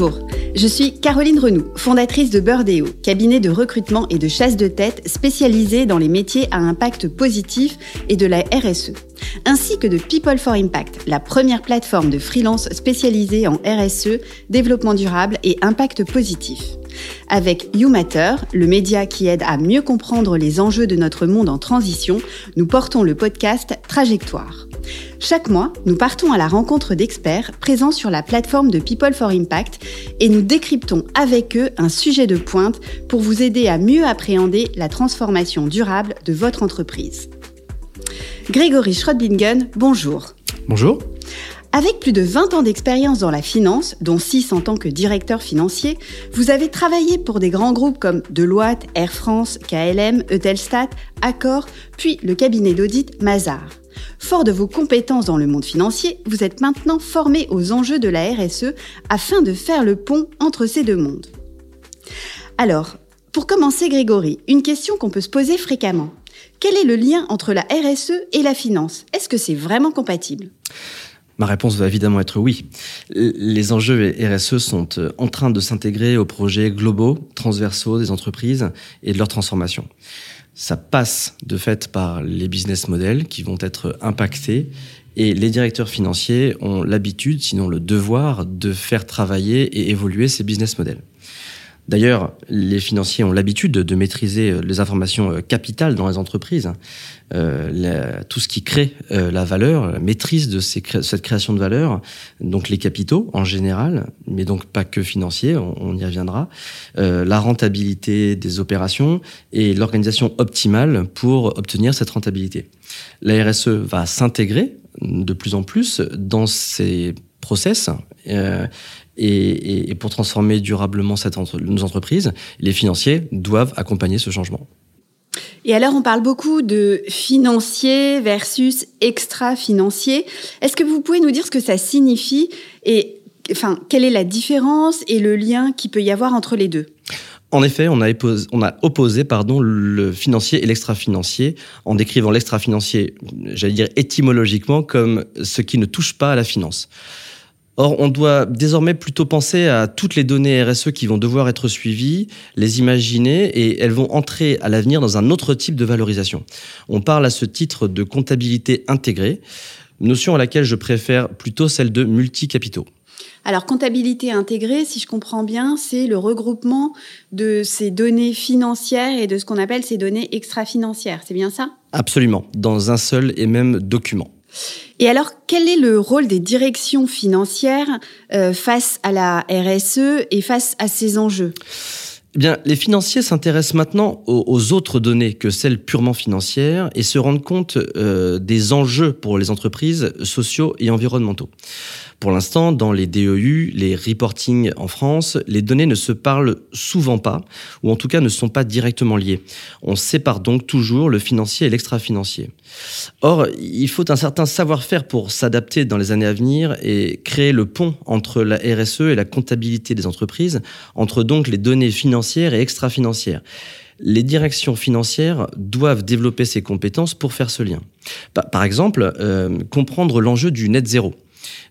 Bonjour, je suis Caroline Renoux, fondatrice de Birdeo, cabinet de recrutement et de chasse de tête spécialisé dans les métiers à impact positif et de la RSE, ainsi que de People for Impact, la première plateforme de freelance spécialisée en RSE, développement durable et impact positif. Avec YouMatter, le média qui aide à mieux comprendre les enjeux de notre monde en transition, nous portons le podcast Trajectoire. Chaque mois, nous partons à la rencontre d'experts présents sur la plateforme de People for Impact et nous décryptons avec eux un sujet de pointe pour vous aider à mieux appréhender la transformation durable de votre entreprise. Grégory Schrodbingen, bonjour. Bonjour. Avec plus de 20 ans d'expérience dans la finance, dont 6 en tant que directeur financier, vous avez travaillé pour des grands groupes comme Deloitte, Air France, KLM, Eutelstat, Accor, puis le cabinet d'audit Mazar. Fort de vos compétences dans le monde financier, vous êtes maintenant formé aux enjeux de la RSE afin de faire le pont entre ces deux mondes. Alors, pour commencer Grégory, une question qu'on peut se poser fréquemment. Quel est le lien entre la RSE et la finance? Est-ce que c'est vraiment compatible? Ma réponse va évidemment être oui. Les enjeux RSE sont euh, en train de s'intégrer aux projets globaux, transversaux des entreprises et de leur transformation. Ça passe de fait par les business models qui vont être impactés et les directeurs financiers ont l'habitude, sinon le devoir, de faire travailler et évoluer ces business models. D'ailleurs, les financiers ont l'habitude de, maîtriser euh, les informations euh, capitales dans les entreprises. Euh, tout ce qui crée la valeur, la maîtrise de cette création de valeur, donc les capitaux en général, mais donc pas que financiers, on, y reviendra, la rentabilité des opérations et l'organisation optimale pour obtenir cette rentabilité. La RSE va s'intégrer de plus en plus dans ces process et, et, pour transformer durablement cette nos entreprises, les financiers doivent accompagner ce changement. Et alors, on parle beaucoup de financier versus extra-financier. Est-ce que vous pouvez nous dire ce que ça signifie et enfin, quelle est la différence et le lien qui peut y avoir entre les deux? En effet, on a, on a opposé pardon, le financier et l'extra-financier en décrivant l'extra-financier, j'allais dire étymologiquement, comme ce qui ne touche pas à la finance. Or, on doit désormais plutôt penser à toutes les données RSE qui vont devoir être suivies, les imaginer et elles vont entrer à l'avenir dans un autre type de valorisation. On parle à ce titre de comptabilité intégrée, notion à laquelle je préfère plutôt celle de multi-capitaux. Alors, comptabilité intégrée, si je comprends bien, c'est le regroupement de ces données financières et de ce qu'on appelle ces données extra-financières. C'est bien ça? Absolument, dans un seul et même document. Et alors, quel est le rôle des directions financières euh, face à la RSE et face à ces enjeux? Eh bien, les financiers s'intéressent maintenant aux, autres données que celles purement financières et se rendent compte euh, des enjeux pour les entreprises sociaux et environnementaux. Pour l'instant, dans les DEU, les reporting en France, les données ne se parlent souvent pas, ou en tout cas ne sont pas directement liées. On sépare donc toujours le financier et l'extra-financier. Or, il faut un certain savoir-faire pour s'adapter dans les années à venir et créer le pont entre la RSE et la comptabilité des entreprises, entre donc les données financières et extra-financières les directions financières doivent développer ces compétences pour faire ce lien. Par exemple, euh, comprendre l'enjeu du net zéro.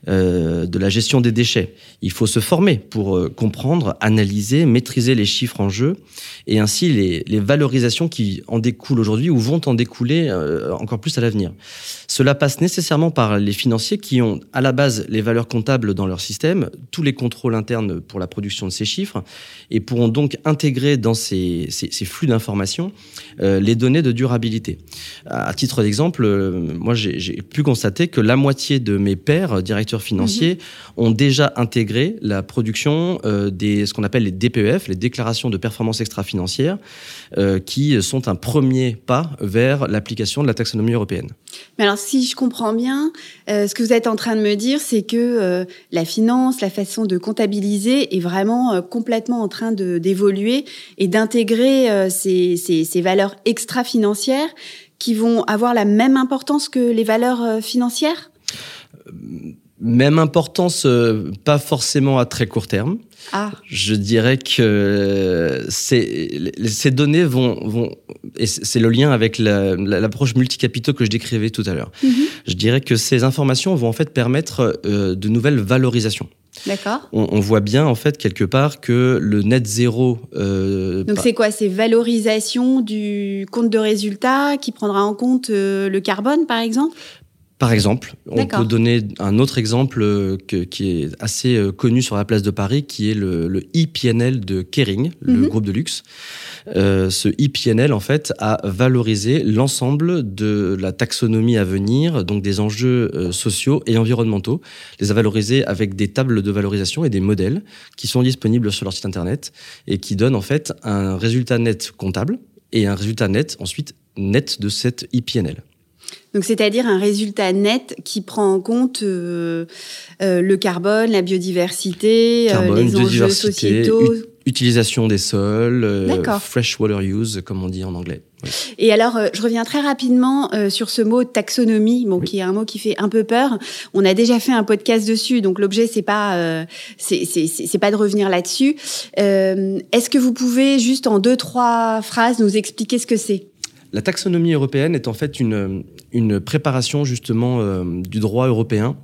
Euh, de la gestion des déchets. Il faut se former pour euh, comprendre, analyser, maîtriser les chiffres en jeu et ainsi les, valorisations qui en découlent aujourd'hui ou vont en découler euh, encore plus à l'avenir. Cela passe nécessairement par les financiers qui ont à la base les valeurs comptables dans leur système, tous les contrôles internes pour la production de ces chiffres et pourront donc intégrer dans ces, flux d'informations les données de durabilité. À titre d'exemple, moi j'ai pu constater que la moitié de mes pairs directeurs financiers mhm. ont déjà intégré la production euh, des ce qu'on appelle les DPEF, les déclarations de performance extra-financière, euh, qui sont un premier pas vers l'application de la taxonomie européenne. Mais alors, si je comprends bien, euh, ce que vous êtes en train de me dire, c'est que la finance, la façon de comptabiliser est vraiment complètement en train d'évoluer et d'intégrer ces, ces, ces valeurs extra-financières qui vont avoir la même importance que les valeurs financières? Même importance, euh, pas forcément à très court terme. Ah. Je dirais que ces, ces données vont, vont et c'est le lien avec l'approche multicapitaux que je décrivais tout à l'heure. Mm-hmm. Je dirais que ces informations vont en fait permettre euh, de nouvelles valorisations. D'accord. On, voit bien en fait quelque part que le net zéro. Euh, Donc c'est quoi? C'est valorisation du compte de résultat qui prendra en compte euh, le carbone, par exemple? Par exemple, on peut donner un autre exemple euh, qui est assez euh, connu sur la place de Paris, qui est le, le e de Kering, le mhm. groupe de luxe. Euh, ce e en fait, a valorisé l'ensemble de la taxonomie à venir, donc des enjeux euh, sociaux et environnementaux, les a valorisés avec des tables de valorisation et des modèles qui sont disponibles sur leur site internet et qui donnent en fait un résultat net comptable et un résultat net ensuite net de cette e donc, c'est-à-dire un résultat net qui prend en compte euh, euh, le carbone, la biodiversité, euh, les enjeux sociétaux. Utilisation des sols, fresh water use, comme on dit en anglais. Et alors, je reviens très rapidement sur ce mot taxonomie, bon, qui est un mot qui fait un peu peur. On a déjà fait un podcast dessus, donc l'objet c'est pas c'est pas de revenir là-dessus. Est-ce que vous pouvez juste en deux trois phrases nous expliquer ce que c'est? La taxonomie européenne est en fait une, une préparation justement euh, du droit européen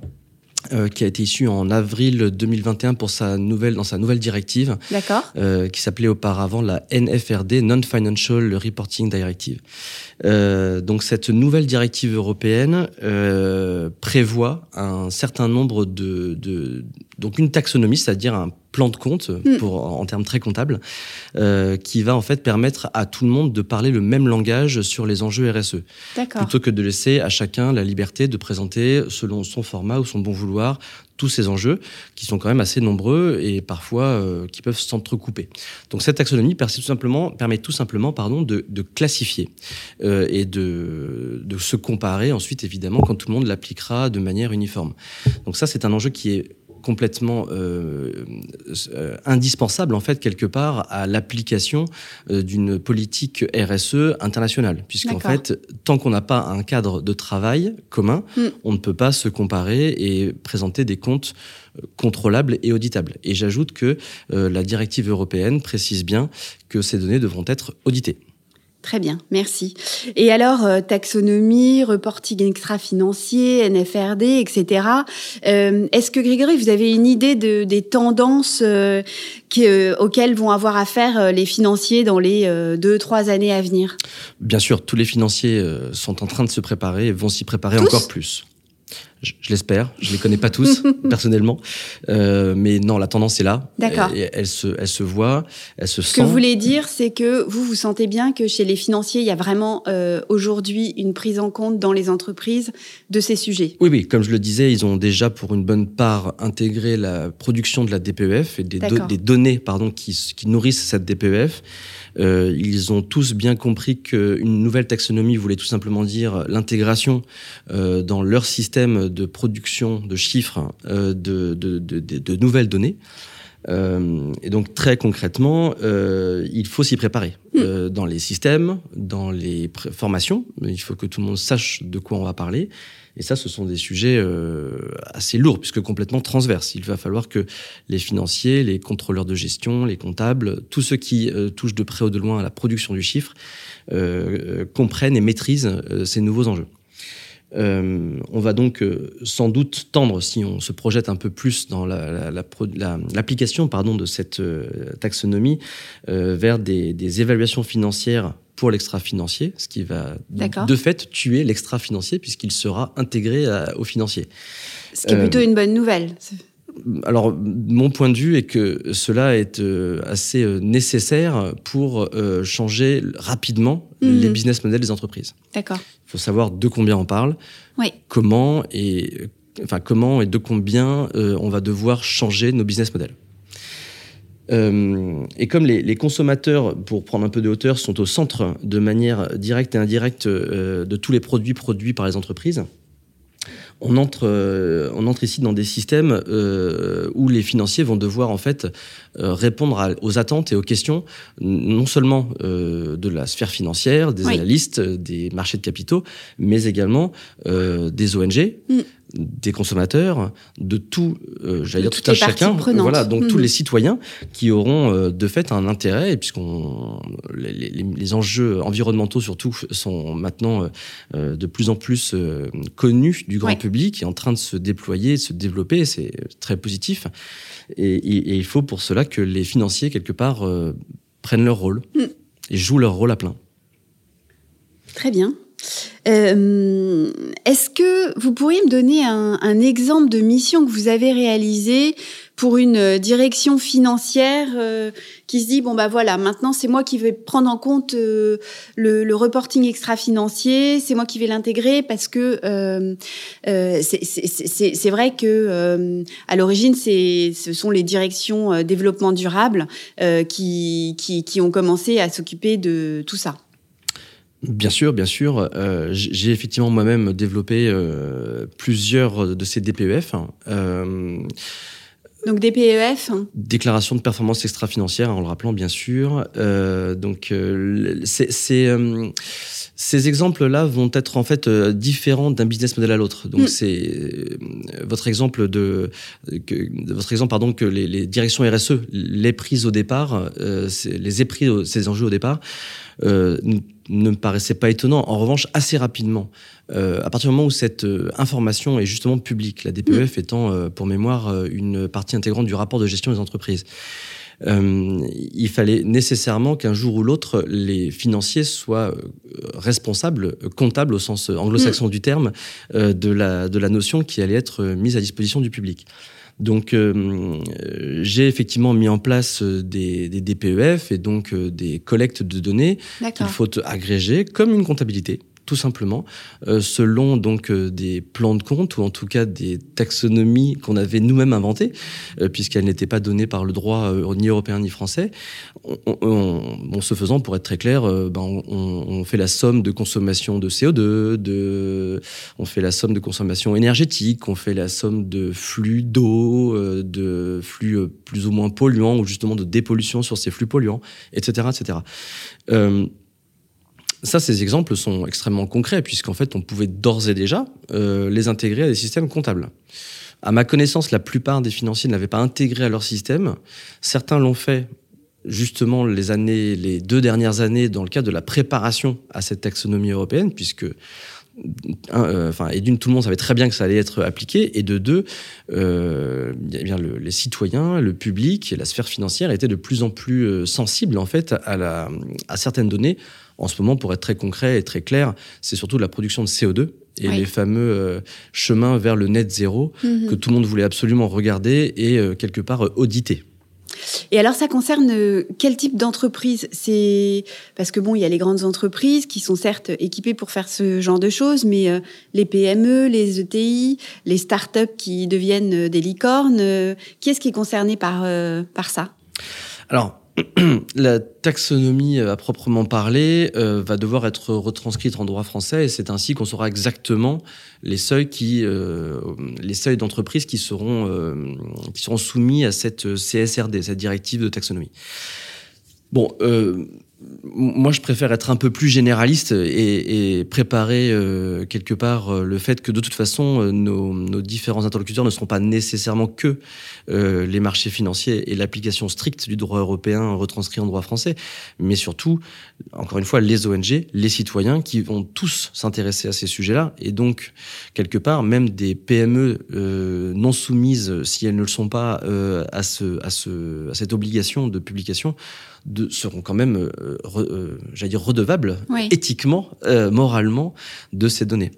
euh, qui a été issue en avril 2021 pour sa nouvelle, dans sa nouvelle directive, euh, qui s'appelait auparavant la NFRD, Non-Financial Reporting Directive. Euh, donc cette nouvelle directive européenne prévoit un certain nombre de, de donc une taxonomie, c'est-à-dire un plan de compte hmm. pour en termes très comptables, euh, qui va en fait permettre à tout le monde de parler le même langage sur les enjeux RSE, plutôt que de laisser à chacun la liberté de présenter selon son format ou son bon vouloir tous ces enjeux qui sont quand même assez nombreux et parfois euh, qui peuvent s'entrecouper. Donc cette taxonomie permet tout simplement, permet tout simplement pardon, de, de classifier euh, et de, de se comparer ensuite évidemment quand tout le monde l'appliquera de manière uniforme. Donc ça c'est un enjeu qui est complètement euh, euh, indispensable en fait quelque part à l'application euh, d'une politique RSE internationale, puisqu'en fait tant qu'on n'a pas un cadre de travail commun, mm. on ne peut pas se comparer et présenter des comptes contrôlables et auditables. Et j'ajoute que la directive européenne précise bien que ces données devront être auditées. Très bien, merci. Et alors, euh, taxonomie, reporting extra-financier, NFRD, etc. Euh, est-ce que Grégory, vous avez une idée de, des tendances euh, qui, auxquelles vont avoir affaire les financiers dans les deux, trois années à venir? Bien sûr, tous les financiers sont en train de se préparer et vont s'y préparer encore plus. Je, l'espère. Je les connais pas tous personnellement, euh, mais non, la tendance est là. D'accord. Elle, se, elle se voit, elle se sent. Ce que vous voulez dire, c'est que vous vous sentez bien que chez les financiers, il y a vraiment euh, aujourd'hui une prise en compte dans les entreprises de ces sujets. Oui, oui. Comme je le disais, ils ont déjà pour une bonne part intégré la production de la DPEF et des, des données, pardon, qui, qui nourrissent cette DPEF. Euh, ils ont tous bien compris qu'une nouvelle taxonomie voulait tout simplement dire l'intégration euh, dans leur système de production de chiffres euh, de, de, de, de, nouvelles données. Euh, et donc très concrètement, euh, il faut s'y préparer hmm. dans les systèmes, dans les formations. Il faut que tout le monde sache de quoi on va parler. Et ça, ce sont des sujets euh, assez lourds, puisque complètement transverses. Il va falloir que les financiers, les contrôleurs de gestion, les comptables, tous ceux qui euh, touchent de près ou de loin à la production du chiffre, euh, comprennent et maîtrisent ces nouveaux enjeux. Euh, on va donc euh, sans doute tendre, si on se projette un peu plus dans l'application la, pardon, de cette euh, taxonomie, vers des, évaluations financières pour l'extra-financier, ce qui va de fait tuer l'extra-financier puisqu'il sera intégré au financier. Ce qui est plutôt une bonne nouvelle alors, mon point de vue est que cela est euh, assez euh, nécessaire pour euh, changer rapidement mhm. les business models des entreprises. D'accord. Il faut savoir de combien on parle, oui. comment et enfin comment et de combien on va devoir changer nos business models. et comme les, les, consommateurs, pour prendre un peu de hauteur, sont au centre de manière directe et indirecte de tous les produits produits par les entreprises, on entre, euh, on entre ici dans des systèmes euh, où les financiers vont devoir en fait euh, répondre aux attentes et aux questions non seulement de la sphère financière, des analystes, des marchés de capitaux, mais également des ONG. Mm des consommateurs, de tout, euh, j'allais dire tout un chacun, voilà, donc tous mhm. les citoyens qui auront euh, de fait un intérêt, et puisqu'on les, les, enjeux environnementaux surtout sont maintenant euh, de plus en plus connus du grand public est en train de se déployer, de se développer, c'est très positif. Et, il faut pour cela que les financiers, quelque part, prennent leur rôle mm. et jouent leur rôle à plein. Très bien. Euh, est-ce que vous pourriez me donner un, exemple de mission que vous avez réalisée pour une direction financière euh, qui se dit bon bah voilà maintenant c'est moi qui vais prendre en compte euh, le, reporting extra-financier, c'est moi qui vais l'intégrer parce que c'est vrai que à l'origine c'est ce sont les directions développement durable qui, qui, qui ont commencé à s'occuper de tout ça. Bien sûr, bien sûr. Euh, j'ai effectivement moi-même développé euh, plusieurs de ces DPEF. Euh, donc DPEF Déclaration de performance extra-financière, en le rappelant bien sûr. donc c'est ces exemples-là vont être en fait euh, différents d'un business model à l'autre. Donc mm. c'est euh, votre exemple de que, votre exemple pardon que les, les, directions RSE les prises au départ, euh, les aient pris ces enjeux au départ. Euh, ne me paraissait pas étonnant. En revanche, assez rapidement, euh, à partir du moment où cette information est justement publique, la DPEF mm. étant, pour mémoire, une partie intégrante du rapport de gestion des entreprises, euh, il fallait nécessairement qu'un jour ou l'autre, les financiers soient euh, responsables, comptables au sens anglo-saxon mm. du terme, euh, de, la, de la notion qui allait être mise à disposition du public. Donc, j'ai effectivement mis en place des, des, DPEF et donc des collectes de données qu'il faut agréger comme une comptabilité tout simplement, euh, selon donc euh, des plans de compte ou en tout cas des taxonomies qu'on avait nous-mêmes inventées, euh, puisqu'elles n'étaient pas données par le droit ni européen ni français. On, se faisant, pour être très clair, ben, on, fait la somme de consommation de CO2, de, on fait la somme de consommation énergétique, on fait la somme de flux d'eau, de flux plus ou moins polluants ou justement de dépollution sur ces flux polluants, etc., etc. Ça, ces exemples sont extrêmement concrets, puisqu'en fait, on pouvait d'ores et déjà euh, les intégrer à des systèmes comptables. À ma connaissance, la plupart des financiers ne l'avaient pas intégré à leur système. Certains l'ont fait justement les deux dernières années, dans le cadre de la préparation à cette taxonomie européenne, puisque euh, enfin, et d'une, tout le monde savait très bien que ça allait être appliqué, et de deux, euh, eh les citoyens, le public et la sphère financière étaient de plus en plus sensibles en fait à certaines données. En ce moment, pour être très concret et très clair, c'est surtout la production de CO2 et les fameux chemins vers le net zéro mm-hmm. que tout le monde voulait absolument regarder et quelque part auditer. Et alors, ça concerne euh, quel type d'entreprise? C'est parce que bon, il y a les grandes entreprises qui sont certes équipées pour faire ce genre de choses, mais euh, les PME, les ETI, les startups qui deviennent euh, des licornes, qui est-ce qui est concerné par par ça? Alors, la taxonomie à proprement parler euh, va devoir être retranscrite en droit français et c'est ainsi qu'on saura exactement les seuils qui euh, les seuils d'entreprise qui seront euh, qui seront soumis à cette CSRD cette directive de taxonomie. Bon, moi, je préfère être un peu plus généraliste et, préparer euh, quelque part euh, le fait que de toute façon, euh, nos, différents interlocuteurs ne seront pas nécessairement que les marchés financiers et l'application stricte du droit européen retranscrit en droit français, mais surtout, encore une fois, les ONG, les citoyens qui vont tous s'intéresser à ces sujets-là. Et donc, quelque part, même des PME non soumises, si elles ne le sont pas, à cette obligation de publication, de, seront quand même, euh, euh, j'allais dire, redevables éthiquement, euh, moralement de ces données.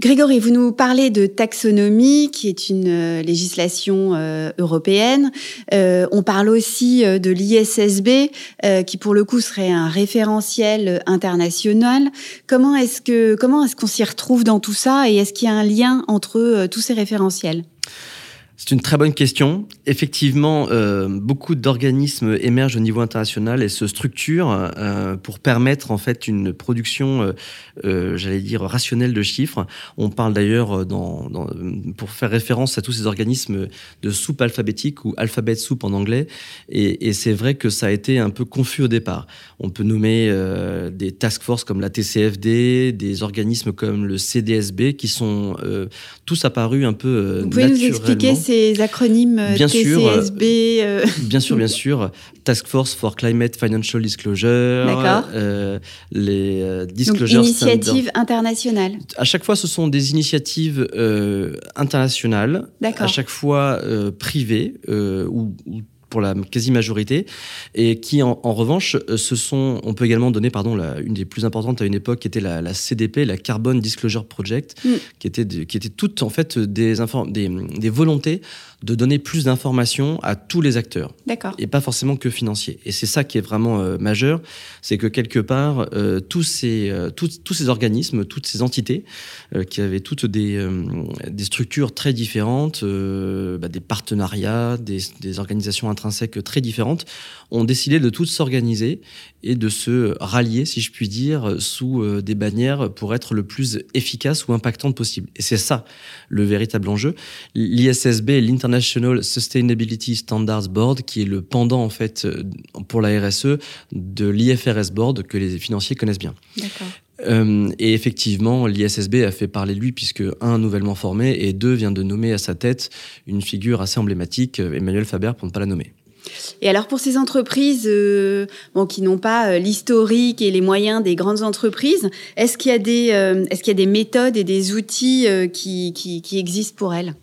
Grégory, vous nous parlez de taxonomie, qui est une législation européenne. on parle aussi de l'ISSB, qui pour le coup serait un référentiel international. Comment est-ce que comment est-ce qu'on s'y retrouve dans tout ça et est-ce qu'il y a un lien entre tous ces référentiels? C'est une très bonne question. Effectivement, euh, beaucoup d'organismes émergent au niveau international et se structurent euh, pour permettre en fait une production, euh, j'allais dire rationnelle de chiffres. On parle d'ailleurs dans, dans, pour faire référence à tous ces organismes de soupe alphabétique ou alphabet soup en anglais. Et, et c'est vrai que ça a été un peu confus au départ. On peut nommer des task forces comme la TCFD, des organismes comme le CDSB qui sont tous apparus un peu Vous pouvez nous expliquer ces acronymes bien TCSB sûr, Bien sûr, bien sûr. Task Force for Climate Financial Disclosure. D'accord. les disclosures Donc, initiatives internationales. À chaque fois, ce sont des initiatives internationales. D'accord. À chaque fois privées ou, ou pour la quasi-majorité, et qui en, revanche, euh, se sont, on peut également donner, pardon, la, une des plus importantes à une époque, qui était la, CDP, la Carbon Disclosure Project, mm. qui était qui était toutes en fait des, des, des volontés de donner plus d'informations à tous les acteurs. D'accord. Et pas forcément que financiers. Et c'est ça qui est vraiment euh, majeur, c'est que quelque part, euh, tous, ces, euh, tous, tous, ces organismes, toutes ces entités, qui avaient toutes des, des structures très différentes, bah, des partenariats, des, des, organisations très différentes, ont décidé de toutes s'organiser et de se rallier, si je puis dire, sous des bannières pour être le plus efficace ou impactante possible. Et c'est ça le véritable enjeu. L'ISSB, l'International National Sustainability Standards Board, qui est le pendant en fait euh, pour la RSE de l'IFRS Board que les financiers connaissent bien. Euh, et effectivement, l'ISSB a fait parler de lui puisque un nouvellement formé et deux vient de nommer à sa tête une figure assez emblématique, euh, Emmanuel Faber, pour ne pas la nommer. Et alors pour ces entreprises bon, qui n'ont pas l'historique et les moyens des grandes entreprises, est-ce qu'il y, a des, est-ce qu'il y a des méthodes et des outils qui, qui, qui existent pour elles?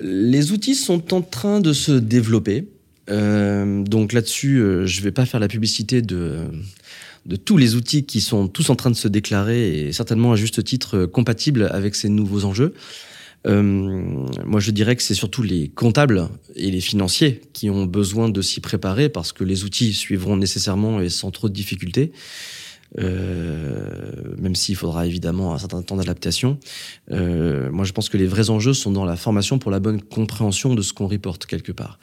Les outils sont en train de se développer. Euh, donc là-dessus, euh, je ne vais pas faire la publicité de, de tous les outils qui sont tous en train de se déclarer et certainement à juste titre compatibles avec ces nouveaux enjeux. Euh, moi, je dirais que c'est surtout les comptables et les financiers qui ont besoin de s'y préparer parce que les outils suivront nécessairement et sans trop de difficultés. Euh, même s'il faudra évidemment un certain temps d'adaptation. Euh, moi, je pense que les vrais enjeux sont dans la formation pour la bonne compréhension de ce qu'on reporte quelque part.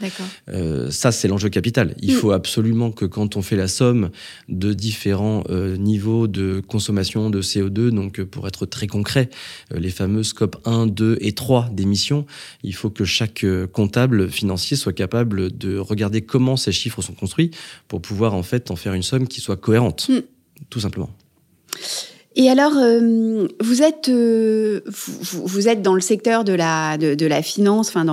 Euh, ça, c'est l'enjeu capital. Il mm. faut absolument que quand on fait la somme de différents niveaux de consommation de CO2, donc pour être très concret, les fameux scopes 1, 2 et 3 d'émissions, il faut que chaque comptable financier soit capable de regarder comment ces chiffres sont construits pour pouvoir en fait en faire une somme qui soit cohérente. Mm tout simplement. Et alors, euh, vous êtes euh, vous, êtes dans le secteur de la de, la finance, enfin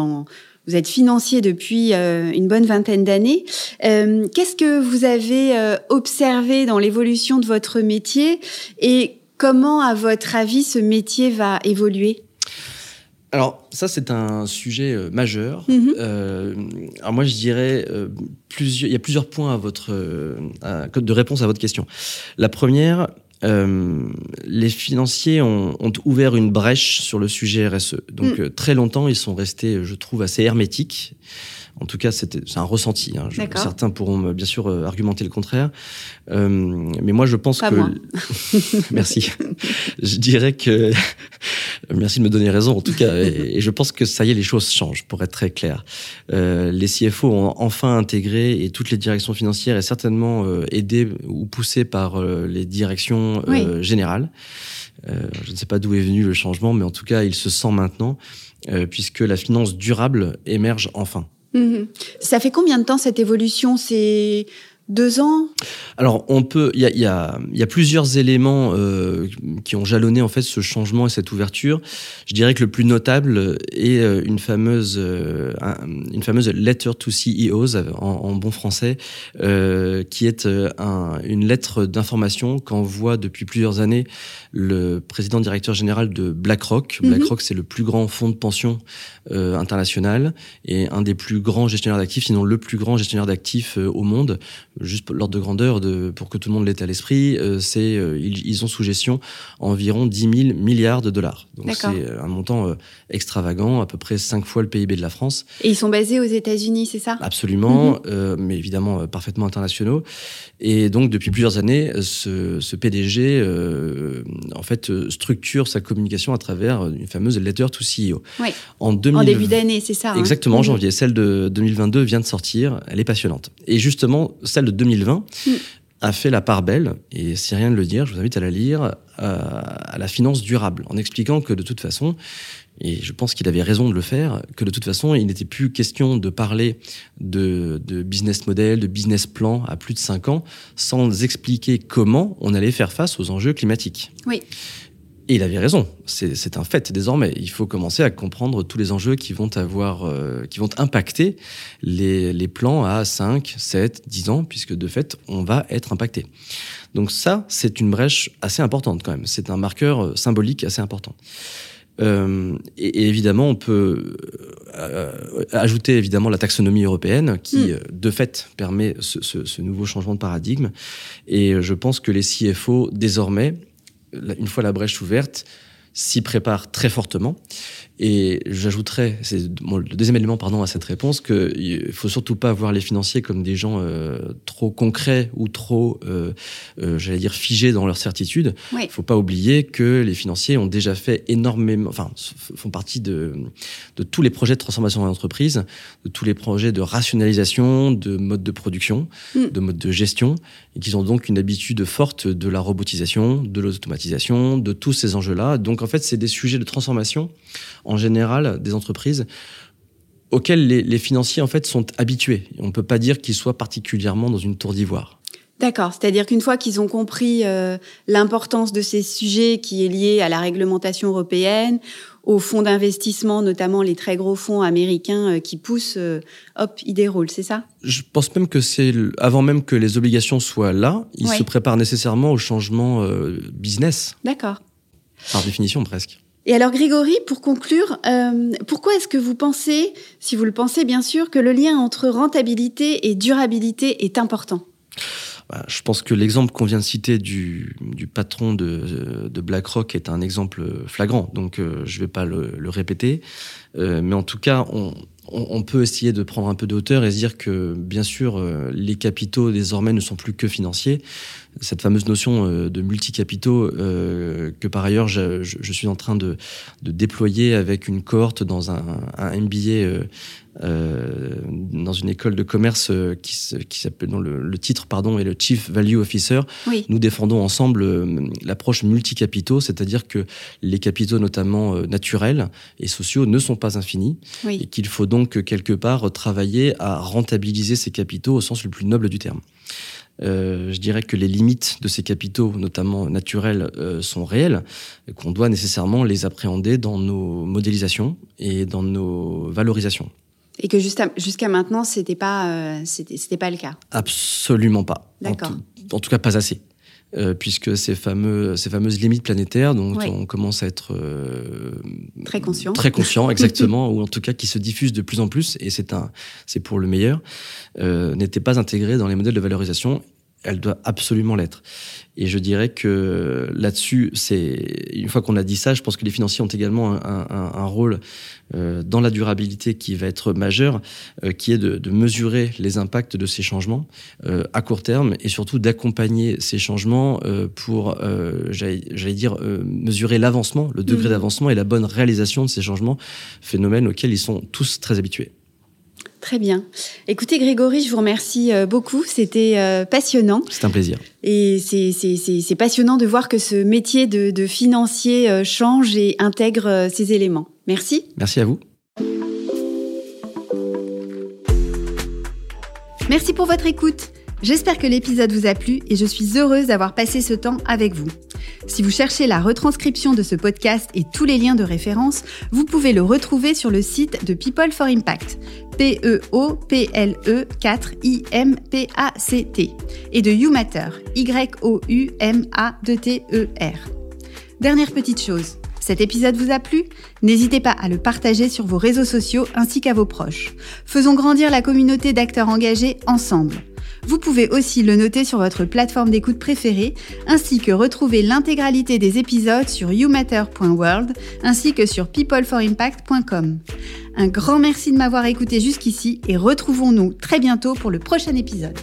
vous êtes financier depuis euh, une bonne vingtaine d'années. Qu'est-ce que vous avez observé dans l'évolution de votre métier et comment, à votre avis, ce métier va évoluer? Alors ça c'est un sujet majeur. Mhm. alors moi je dirais plusieurs, il y a plusieurs points à votre de réponse à votre question. La première, euh, les financiers ont, ouvert une brèche sur le sujet RSE. Donc mm. euh, très longtemps, ils sont restés, je trouve, assez hermétiques. En tout cas, c'est un ressenti. Hein. certains pourront bien sûr euh, argumenter le contraire. mais moi, je pense que... Merci. je dirais que... Merci de me donner raison, en tout cas. Et, je pense que ça y est, les choses changent, pour être très clair. les CFO ont enfin intégré, et toutes les directions financières, et certainement aidées ou poussées par les directions euh, général. Euh, je ne sais pas d'où est venu le changement, mais en tout cas, il se sent maintenant, euh, puisque la finance durable émerge enfin. Mhm. Ça fait combien de temps cette évolution? C'est deux ans? Alors, on peut. Il y a, plusieurs éléments euh, qui ont jalonné en fait ce changement et cette ouverture. Je dirais que le plus notable est euh, une fameuse, euh, une fameuse letter to CEOs en, bon français, qui est un, une lettre d'information qu'envoie depuis plusieurs années le président directeur général de BlackRock. Mhm. BlackRock, c'est le plus grand fonds de pension international et un des plus grands gestionnaires d'actifs, sinon le plus grand gestionnaire d'actifs au monde juste l'ordre de grandeur de, pour que tout le monde l'ait à l'esprit, euh, c'est euh, ils, ont sous gestion environ 10 000 milliards de dollars. Donc c'est euh, un montant extravagant, à peu près 5 fois le PIB de la France. Et ils sont basés aux États-Unis, c'est ça? Absolument, mhm. mais évidemment parfaitement internationaux. Et donc depuis plusieurs années, ce, ce PDG en fait structure sa communication à travers une fameuse letter to CEO. Oui. En, début d'année, c'est ça. Hein. Exactement, en mhm. janvier. Celle de 2022 vient de sortir. Elle est passionnante. Et justement, celle de 2020 mm. a fait la part belle, et c'est rien de le dire, je vous invite à la lire, euh, à la finance durable, en expliquant que de toute façon, et je pense qu'il avait raison de le faire, que de toute façon, il n'était plus question de parler de, business model, de business plan à plus de 5 ans, sans expliquer comment on allait faire face aux enjeux climatiques. Oui. Et il avait raison, c'est un fait désormais. Il faut commencer à comprendre tous les enjeux qui vont avoir, euh, qui vont impacter les, les, plans à 5, 7, 10 ans, puisque de fait, on va être impacté. Donc ça, c'est une brèche assez importante quand même. C'est un marqueur euh, symbolique assez important. Euh, et, évidemment, on peut euh, ajouter évidemment la taxonomie européenne qui, mm. de fait, permet ce, ce, ce, nouveau changement de paradigme. Et je pense que les CFO, désormais, une fois la brèche ouverte, s'y préparent très fortement. Et j'ajouterais, c'est le deuxième élément pardon à cette réponse, qu'il faut surtout pas voir les financiers comme des gens euh, trop concrets ou trop, euh, euh, j'allais dire, figés dans leurs certitudes. Il ne faut pas oublier que les financiers ont déjà fait énormément, enfin, font partie de, de tous les projets de transformation de l'entreprise, de tous les projets de rationalisation, de mode de production, mm. de mode de gestion, et qu'ils ont donc une habitude forte de la robotisation, de l'automatisation, de tous ces enjeux-là. Donc en fait, c'est des sujets de transformation en général des entreprises auxquelles les, financiers en fait sont habitués. On ne peut pas dire qu'ils soient particulièrement dans une tour d'ivoire. D'accord, c'est-à-dire qu'une fois qu'ils ont compris euh, l'importance de ces sujets qui est liée à la réglementation européenne, aux fonds d'investissement, notamment les très gros fonds américains euh, qui poussent, euh, hop, ils déroulent, c'est ça? Je pense même que c'est avant même que les obligations soient là, ils se préparent nécessairement au changement business. D'accord. Par définition presque. Et alors Grégory, pour conclure, euh, pourquoi est-ce que vous pensez, si vous le pensez bien sûr, que le lien entre rentabilité et durabilité est important? Bah, je pense que l'exemple qu'on vient de citer du, patron de, BlackRock est un exemple flagrant, donc euh, je ne vais pas le, répéter. Euh, mais en tout cas, on, peut essayer de prendre un peu de hauteur et se dire que, bien sûr, les capitaux désormais ne sont plus que financiers. Cette fameuse notion euh, de multicapitaux euh, que par ailleurs je, suis en train de, déployer avec une cohorte dans un, un MBA euh, dans une école de commerce qui, qui s'appelle, dont le, titre pardon est le Chief Value Officer. Nous défendons ensemble l'approche multicapitaux, c'est-à-dire que les capitaux, notamment naturels et sociaux, ne sont pas infinis et qu'il faut donc quelque part travailler à rentabiliser ces capitaux au sens le plus noble du terme. Euh, je dirais que les limites de ces capitaux, notamment naturels, euh, sont réelles, et qu'on doit nécessairement les appréhender dans nos modélisations et dans nos valorisations. Et que jusqu'à maintenant, c'était pas, euh, c'était pas le cas? Absolument pas. D'accord. En, tout cas, pas assez. Euh, puisque ces, fameux, ces fameuses limites planétaires dont on commence à être euh, très conscient, très conscient exactement, ou en tout cas qui se diffusent de plus en plus, et c'est un, c'est pour le meilleur, n'étaient pas intégrées dans les modèles de valorisation elle doit absolument l'être. Et je dirais que là-dessus, c'est une fois qu'on a dit ça, je pense que les financiers ont également un, rôle euh, dans la durabilité qui va être majeur, euh, qui est de, mesurer les impacts de ces changements euh, à court terme et surtout d'accompagner ces changements pour, j'allais dire, mesurer l'avancement, le degré mmh. d'avancement et la bonne réalisation de ces changements, phénomènes auxquels ils sont tous très habitués. Très bien. Écoutez, Grégory, je vous remercie euh, beaucoup. C'était euh, passionnant. C'est un plaisir. Et c'est passionnant de voir que ce métier de, financier euh, change et intègre ces éléments. Merci. Merci à vous. Merci pour votre écoute. J'espère que l'épisode vous a plu et je suis heureuse d'avoir passé ce temps avec vous. Si vous cherchez la retranscription de ce podcast et tous les liens de référence, vous pouvez le retrouver sur le site de People for Impact, P-E-O-P-L-E 4 I-M-P-A-C-T, et de YouMatter, Y-O-U-M-A-T-E-R. Dernière petite chose. Cet épisode vous a plu? N'hésitez pas à le partager sur vos réseaux sociaux ainsi qu'à vos proches. Faisons grandir la communauté d'acteurs engagés ensemble. Vous pouvez aussi le noter sur votre plateforme d'écoute préférée, ainsi que retrouver l'intégralité des épisodes sur youmatter.world, ainsi que sur peopleforimpact.com. Un grand merci de m'avoir écouté jusqu'ici et retrouvons-nous très bientôt pour le prochain épisode.